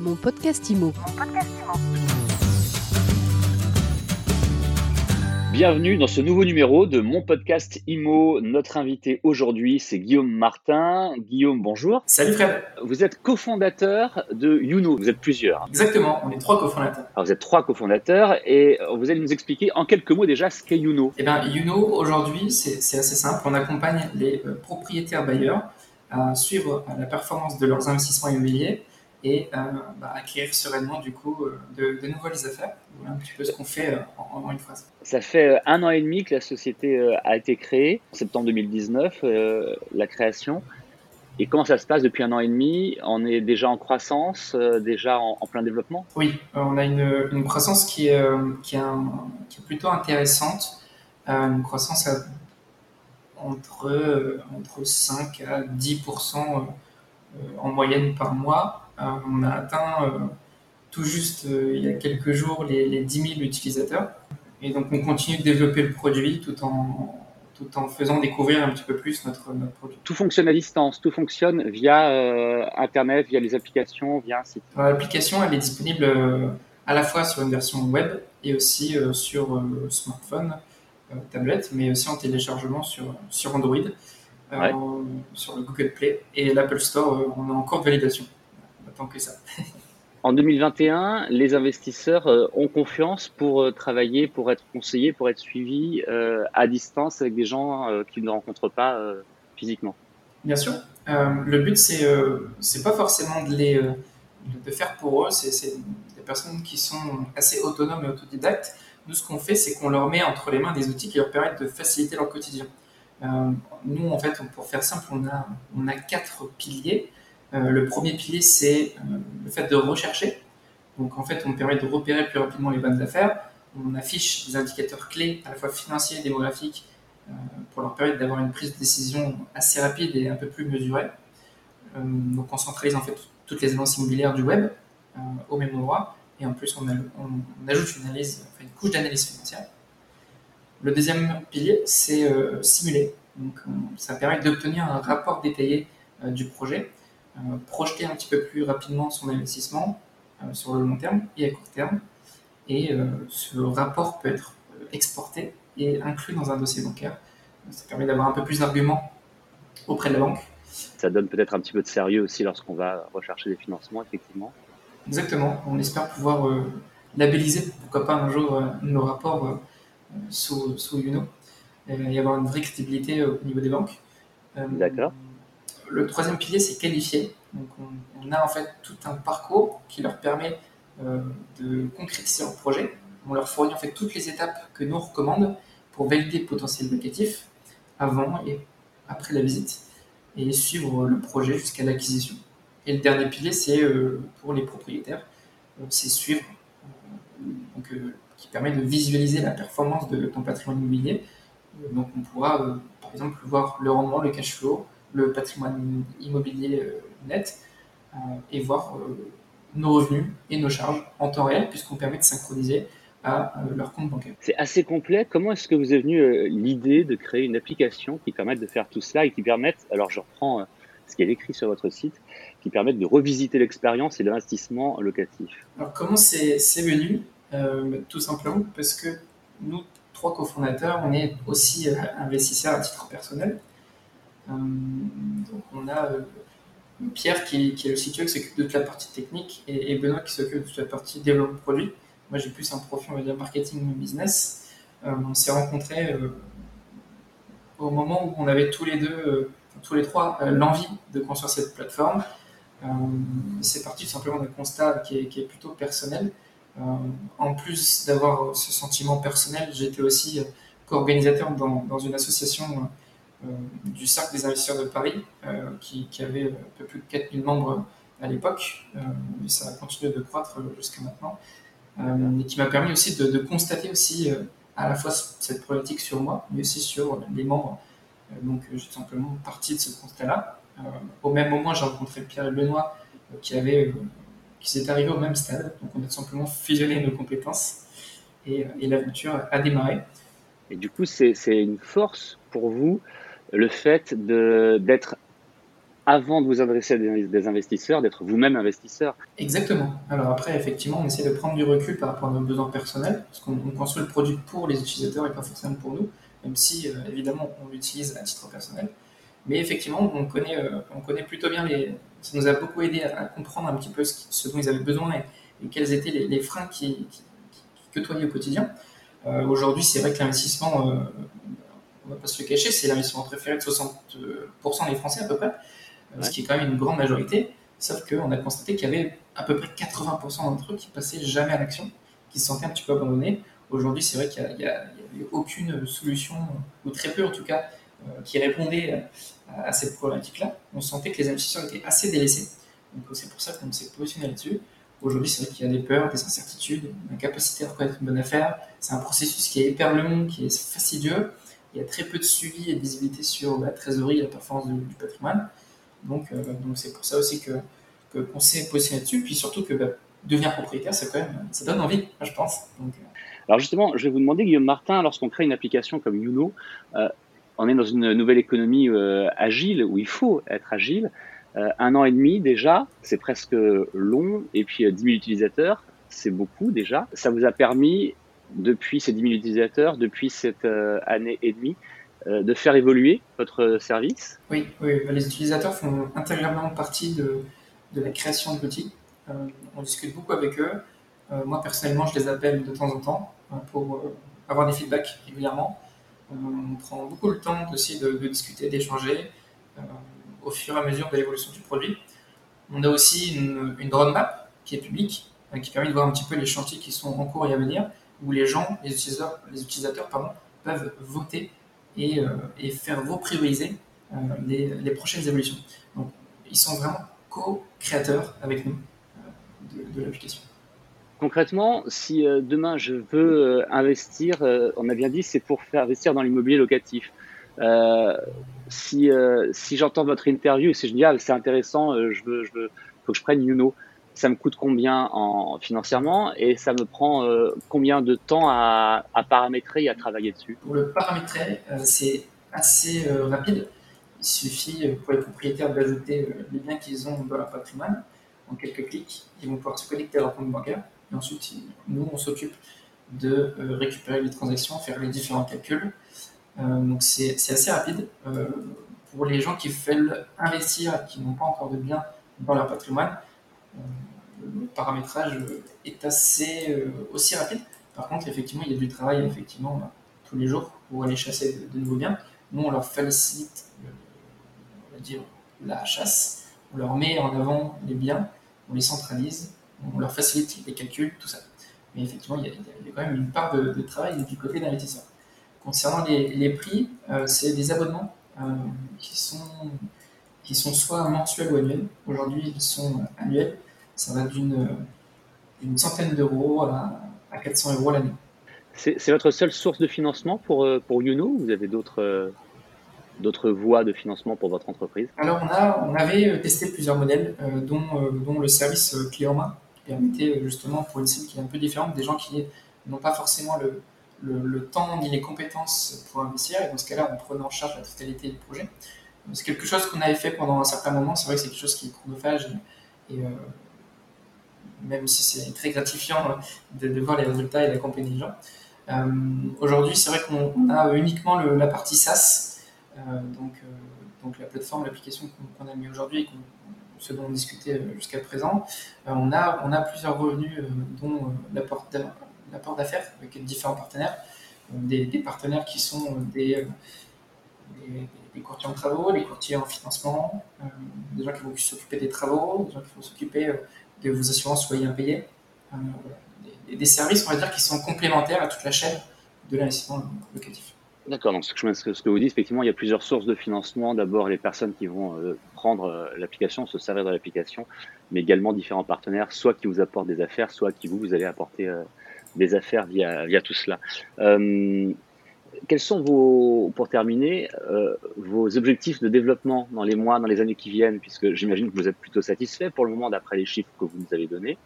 Mon podcast IMO. Bienvenue dans ce nouveau numéro de mon podcast IMO. Notre invité aujourd'hui, c'est Guillaume Martin. Guillaume, bonjour. Salut Fred. Vous êtes cofondateur de Youno. Vous êtes plusieurs. Exactement, on est trois cofondateurs. Alors vous êtes trois cofondateurs et vous allez nous expliquer en quelques mots déjà ce qu'est Youno. Eh bien, Youno, aujourd'hui, c'est assez simple. On accompagne les euh, propriétaires bailleurs à suivre la performance de leurs investissements immobiliers et euh, bah, acquérir sereinement du coup euh, de, nouvelles affaires. Voilà un petit peu ce qu'on fait euh, en, une phrase. Ça fait un an et demi que la société a été créée, en septembre 2019, la création. Et comment ça se passe depuis un an et demi? On est déjà en croissance, déjà en, plein développement? Oui, on a une, une croissance qui est, qui, est qui est, plutôt intéressante. une croissance entre, entre 5 à 10% en moyenne par mois. Euh, on a atteint euh, tout juste euh, il y a quelques jours les, 10 000 utilisateurs. Et donc on continue de développer le produit tout en, tout en faisant découvrir un petit peu plus notre, notre produit. Tout fonctionne à distance, tout fonctionne via Internet, via les applications, via un site. L'application, elle est disponible à la fois sur une version web et aussi sur smartphone, tablette, mais aussi en téléchargement sur, sur Android, sur le Google Play et l'Apple Store, on est en cours de validation que ça. En 2021, les investisseurs euh, ont confiance pour euh, travailler, pour être conseillés, pour être suivis euh, à distance avec des gens qu'ils ne rencontrent pas physiquement. Bien sûr. le but, c'est c'est pas forcément de les de faire pour eux. C'est des personnes qui sont assez autonomes et autodidactes. Nous, ce qu'on fait, c'est qu'on leur met entre les mains des outils qui leur permettent de faciliter leur quotidien. nous, en fait, pour faire simple, on a on a quatre piliers. Euh, le premier pilier, c'est euh, le fait de rechercher. Donc en fait, on permet de repérer plus rapidement les bonnes affaires. On affiche des indicateurs clés, à la fois financiers et démographiques, euh, pour leur permettre d'avoir une prise de décision assez rapide et un peu plus mesurée. donc on centralise en fait toutes les annonces immobilières du web au même endroit. Et en plus, on, ajoute une, analyse, une couche d'analyse financière. Le deuxième pilier, c'est simuler. Donc, ça permet d'obtenir un rapport détaillé du projet projeter un petit peu plus rapidement son investissement euh, sur le long terme et à court terme. Et euh, ce rapport peut être exporté et inclus dans un dossier bancaire. Ça permet d'avoir un peu plus d'arguments auprès de la banque. Ça donne peut-être un petit peu de sérieux aussi lorsqu'on va rechercher des financements, effectivement. Exactement. On espère pouvoir labelliser, pourquoi pas un jour, nos rapports sous, sous UNO et avoir une vraie crédibilité au niveau des banques. D'accord le troisième pilier, c'est qualifier. On, a en fait tout un parcours qui leur permet euh, de concrétiser leur projet. On leur fournit en fait toutes les étapes que nous recommandons pour valider le potentiel locatif avant et après la visite et suivre le projet jusqu'à l'acquisition. Et le dernier pilier, c'est euh, pour les propriétaires, euh, c'est suivre, donc, qui permet de visualiser la performance de ton patrimoine immobilier. Donc on pourra par exemple voir le rendement, le cash flow, le patrimoine immobilier euh, net euh, et voir euh, nos revenus et nos charges en temps réel, puisqu'on permet de synchroniser à leur compte bancaire. C'est assez complet. Comment est-ce que vous est venu l'idée de créer une application qui permette de faire tout cela et qui permette, alors je reprends ce qui est écrit sur votre site, qui permette de revisiter l'expérience et l'investissement locatif? Alors comment c'est venu? Tout simplement parce que nous, trois cofondateurs, on est aussi investisseurs à titre personnel. Euh, donc on a euh, Pierre qui, est le CTO qui s'occupe de toute la partie technique et, Benoît qui s'occupe de toute la partie développement produit. Moi j'ai plus un profil on va dire marketing business. Euh, on s'est rencontrés au moment où on avait tous les deux, tous les trois, l'envie de construire cette plateforme. c'est parti tout simplement d'un constat qui est, plutôt personnel. en plus d'avoir ce sentiment personnel, j'étais aussi co-organisateur dans, une association du Cercle des investisseurs de Paris, euh, qui, avait un peu plus de 4000 membres à l'époque, euh, et ça a continué de croître jusqu'à maintenant, et qui m'a permis aussi de, constater aussi à la fois cette problématique sur moi, mais aussi sur les membres. donc tout simplement parti de ce constat-là. au même moment, j'ai rencontré Pierre et Benoît, qui avaient qui s'est arrivé au même stade. Donc on a tout simplement fusionné nos compétences et, et l'aventure a démarré. Et du coup, c'est une force pour vous le fait d'être avant de vous adresser à des investisseurs, d'être vous-même investisseur. Exactement. Alors après, effectivement, on essaie de prendre du recul par rapport à nos besoins personnels, parce qu'on construit le produit pour les utilisateurs et pas forcément pour nous, même si euh, évidemment on l'utilise à titre personnel. Mais effectivement, on connaît, euh, on connaît plutôt bien les. Ça nous a beaucoup aidé à, comprendre un petit peu ce, dont ils avaient besoin et, quels étaient les, freins qui, qui, qui, côtoyaient au quotidien. Euh, aujourd'hui, c'est vrai que l'investissement, on va pas se le cacher, c'est l'investissement préféré de 60% des Français à peu près ce qui est quand même une grande majorité. Sauf qu'on a constaté qu'il y avait à peu près 80% d'entre eux qui passaient jamais à l'action, qui se sentaient un petit peu abandonnés. Aujourd'hui, c'est vrai qu'il n'y a, aucune solution, ou très peu en tout cas, euh, qui répondait à, cette problématique-là. On sentait que les investisseurs étaient assez délaissés. Donc c'est pour ça qu'on s'est positionné là-dessus. Aujourd'hui, c'est vrai qu'il y a des peurs, des incertitudes, une capacité à reconnaître une bonne affaire. C'est un processus qui est long, qui est fastidieux. Il y a très peu de suivi et de visibilité sur la trésorerie et la performance du patrimoine. Donc, euh, donc c'est pour ça aussi que qu'on s'est positionné dessus. Puis surtout que bah, devenir propriétaire, ça donne envie, je pense. Euh. Alors justement, je vais vous demander, Guillaume Martin, lorsqu'on crée une application comme Youno, euh, on est dans une nouvelle économie agile où il faut être agile. un an et demi déjà, c'est presque long, et puis 10 000 utilisateurs, c'est beaucoup déjà. Ça vous a permis, depuis ces 10 000 utilisateurs, depuis cette année et demie, euh, de faire évoluer votre service Oui, oui, les utilisateurs font intégralement partie de, la création de l'outil. Euh, on discute beaucoup avec eux. Euh, moi, personnellement, je les appelle de temps en temps pour avoir des feedbacks régulièrement. on prend beaucoup le temps aussi de, discuter, d'échanger au fur et à mesure de l'évolution du produit. On a aussi une, une roadmap qui est publique, qui permet de voir un petit peu les chantiers qui sont en cours et à venir, où les gens, les utilisateurs, les utilisateurs pardon, peuvent voter et, euh, faire reprioriser euh, les, les, prochaines évolutions. Donc, ils sont vraiment co-créateurs avec nous euh, de, l'application. Concrètement, si demain je veux investir, on a bien dit, c'est pour faire investir dans l'immobilier locatif. Euh, si, j'entends votre interview, si je dis ah c'est intéressant, veux, faut que je prenne Youno ça me coûte combien en, financièrement et ça me prend euh, combien de temps à, paramétrer et à travailler dessus? Pour le paramétrer, euh, c'est assez euh, rapide. Il suffit pour les propriétaires d'ajouter les biens qu'ils ont dans leur patrimoine. En quelques clics, ils vont pouvoir se connecter à leur compte bancaire. Et ensuite, nous, on s'occupe de récupérer les transactions, faire les différents calculs. donc c'est assez rapide. pour les gens qui veulent investir qui n'ont pas encore de biens dans leur patrimoine, le paramétrage est assez euh, aussi rapide. Par contre, effectivement, il y a du travail effectivement tous les jours pour aller chasser de, nouveaux biens. Nous, on leur facilite, on va dire, la chasse. On leur met en avant les biens, on les centralise, on leur facilite les calculs, tout ça. Mais effectivement, il y a, quand même une part de, travail du côté d'investisseur. Concernant les, prix, euh, c'est des abonnements euh, qui sont qui sont soit mensuels ou annuels. Aujourd'hui, ils sont annuels. Ça va d'une une centaine d'euros à, 400 euros l'année. C'est votre seule source de financement pour, euh, pour Youno Vous avez d'autres euh, d'autres voies de financement pour votre entreprise? Alors, on, a, on avait testé plusieurs modèles, euh, dont, dont le service clé en main, qui permettait justement pour une cible qui est un peu différente, des gens qui n'ont pas forcément le, le, le, temps ni les compétences pour investir. Et dans ce cas-là, on prenait en charge la totalité du projet. C'est quelque chose qu'on avait fait pendant un certain moment. C'est vrai que c'est quelque chose qui est chronophage et, euh, même si c'est très gratifiant de, voir les résultats et d'accompagner les gens. Euh, aujourd'hui, c'est vrai qu'on a uniquement la partie SaaS, euh, donc, donc la plateforme, l'application qu'on a mis aujourd'hui et ce dont on discutait jusqu'à présent. on, a, on a plusieurs revenus, dont l'apport d'affaires avec différents partenaires. Des, partenaires qui sont des les courtiers en travaux, les courtiers en financement, euh, des gens qui vont s'occuper des travaux, des gens qui vont s'occuper euh, de vos assurances soyez impayées. Euh, des, des, services, on va dire, qui sont complémentaires à toute la chaîne de l'investissement locatif. D'accord, donc ce que, ce que vous dites, effectivement, il y a plusieurs sources de financement. D'abord, les personnes qui vont prendre l'application, se servir de l'application, mais également différents partenaires, soit qui vous apportent des affaires, soit qui vous, vous allez apporter des affaires via, via tout cela quels sont vos, pour terminer, euh, vos objectifs de développement dans les mois, dans les années qui viennent, puisque j'imagine que vous êtes plutôt satisfait pour le moment d'après les chiffres que vous nous avez donnés.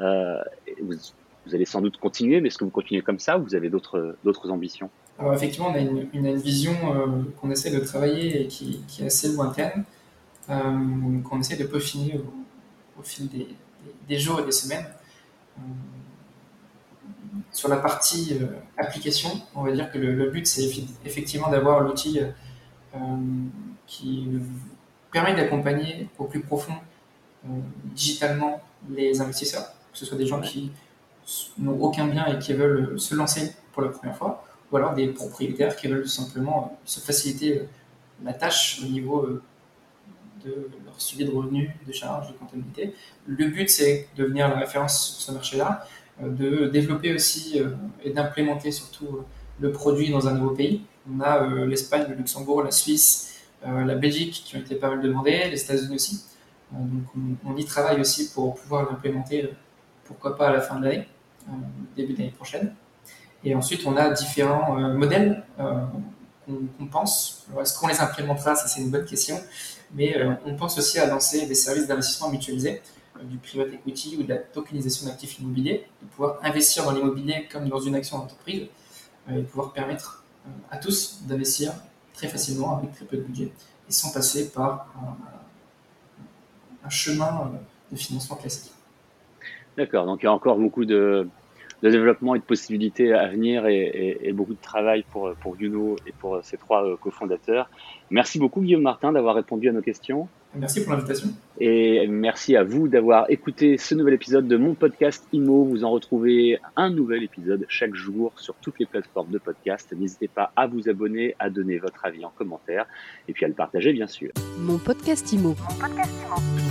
Euh, vous, allez sans doute continuer, mais est-ce que vous continuez comme ça ou vous avez d'autres ambitions? Alors effectivement, on a une, vision euh, qu'on essaie de travailler et qui, est assez lointaine. qu'on essaie de peaufiner au, fil des, jours et des semaines. Sur la partie application, on va dire que le, but, c'est effectivement d'avoir l'outil qui permet d'accompagner au plus profond digitalement les investisseurs, que ce soit des gens qui n'ont aucun bien et qui veulent se lancer pour la première fois, ou alors des propriétaires qui veulent simplement se faciliter la tâche au niveau euh, de leur suivi de revenus, de charges, de comptabilité. Le but, c'est de devenir la référence sur ce marché-là, euh, de développer aussi euh, et d'implémenter surtout le produit dans un nouveau pays. On a l'Espagne, le Luxembourg, la Suisse, la Belgique qui ont été pas mal demandées, les États-Unis aussi. donc on, y travaille aussi pour pouvoir l'implémenter, pourquoi pas à la fin de l'année, début de l'année prochaine. Et ensuite, on a différents modèles qu'on pense. Est-ce qu'on les implémentera? Ça, c'est une bonne question. Mais euh, on pense aussi à lancer des services d'investissement mutualisés, euh, du private equity ou de la tokenisation d'actifs immobiliers, de pouvoir investir dans l'immobilier comme dans une action d'entreprise euh, et pouvoir permettre à tous d'investir très facilement avec très peu de budget et sans passer par un chemin de financement classique. D'accord, donc il y a encore beaucoup de, développement et de possibilités à venir et, beaucoup de travail pour, pour Yuno et pour ses trois euh, cofondateurs. Merci beaucoup Guillaume Martin d'avoir répondu à nos questions. Merci pour l'invitation. Et merci à vous d'avoir écouté ce nouvel épisode de mon podcast IMO. Vous en retrouvez un nouvel épisode chaque jour sur toutes les plateformes de podcast. N'hésitez pas à vous abonner, à donner votre avis en commentaire et puis à le partager bien sûr. Mon podcast IMO. Mon podcast IMO.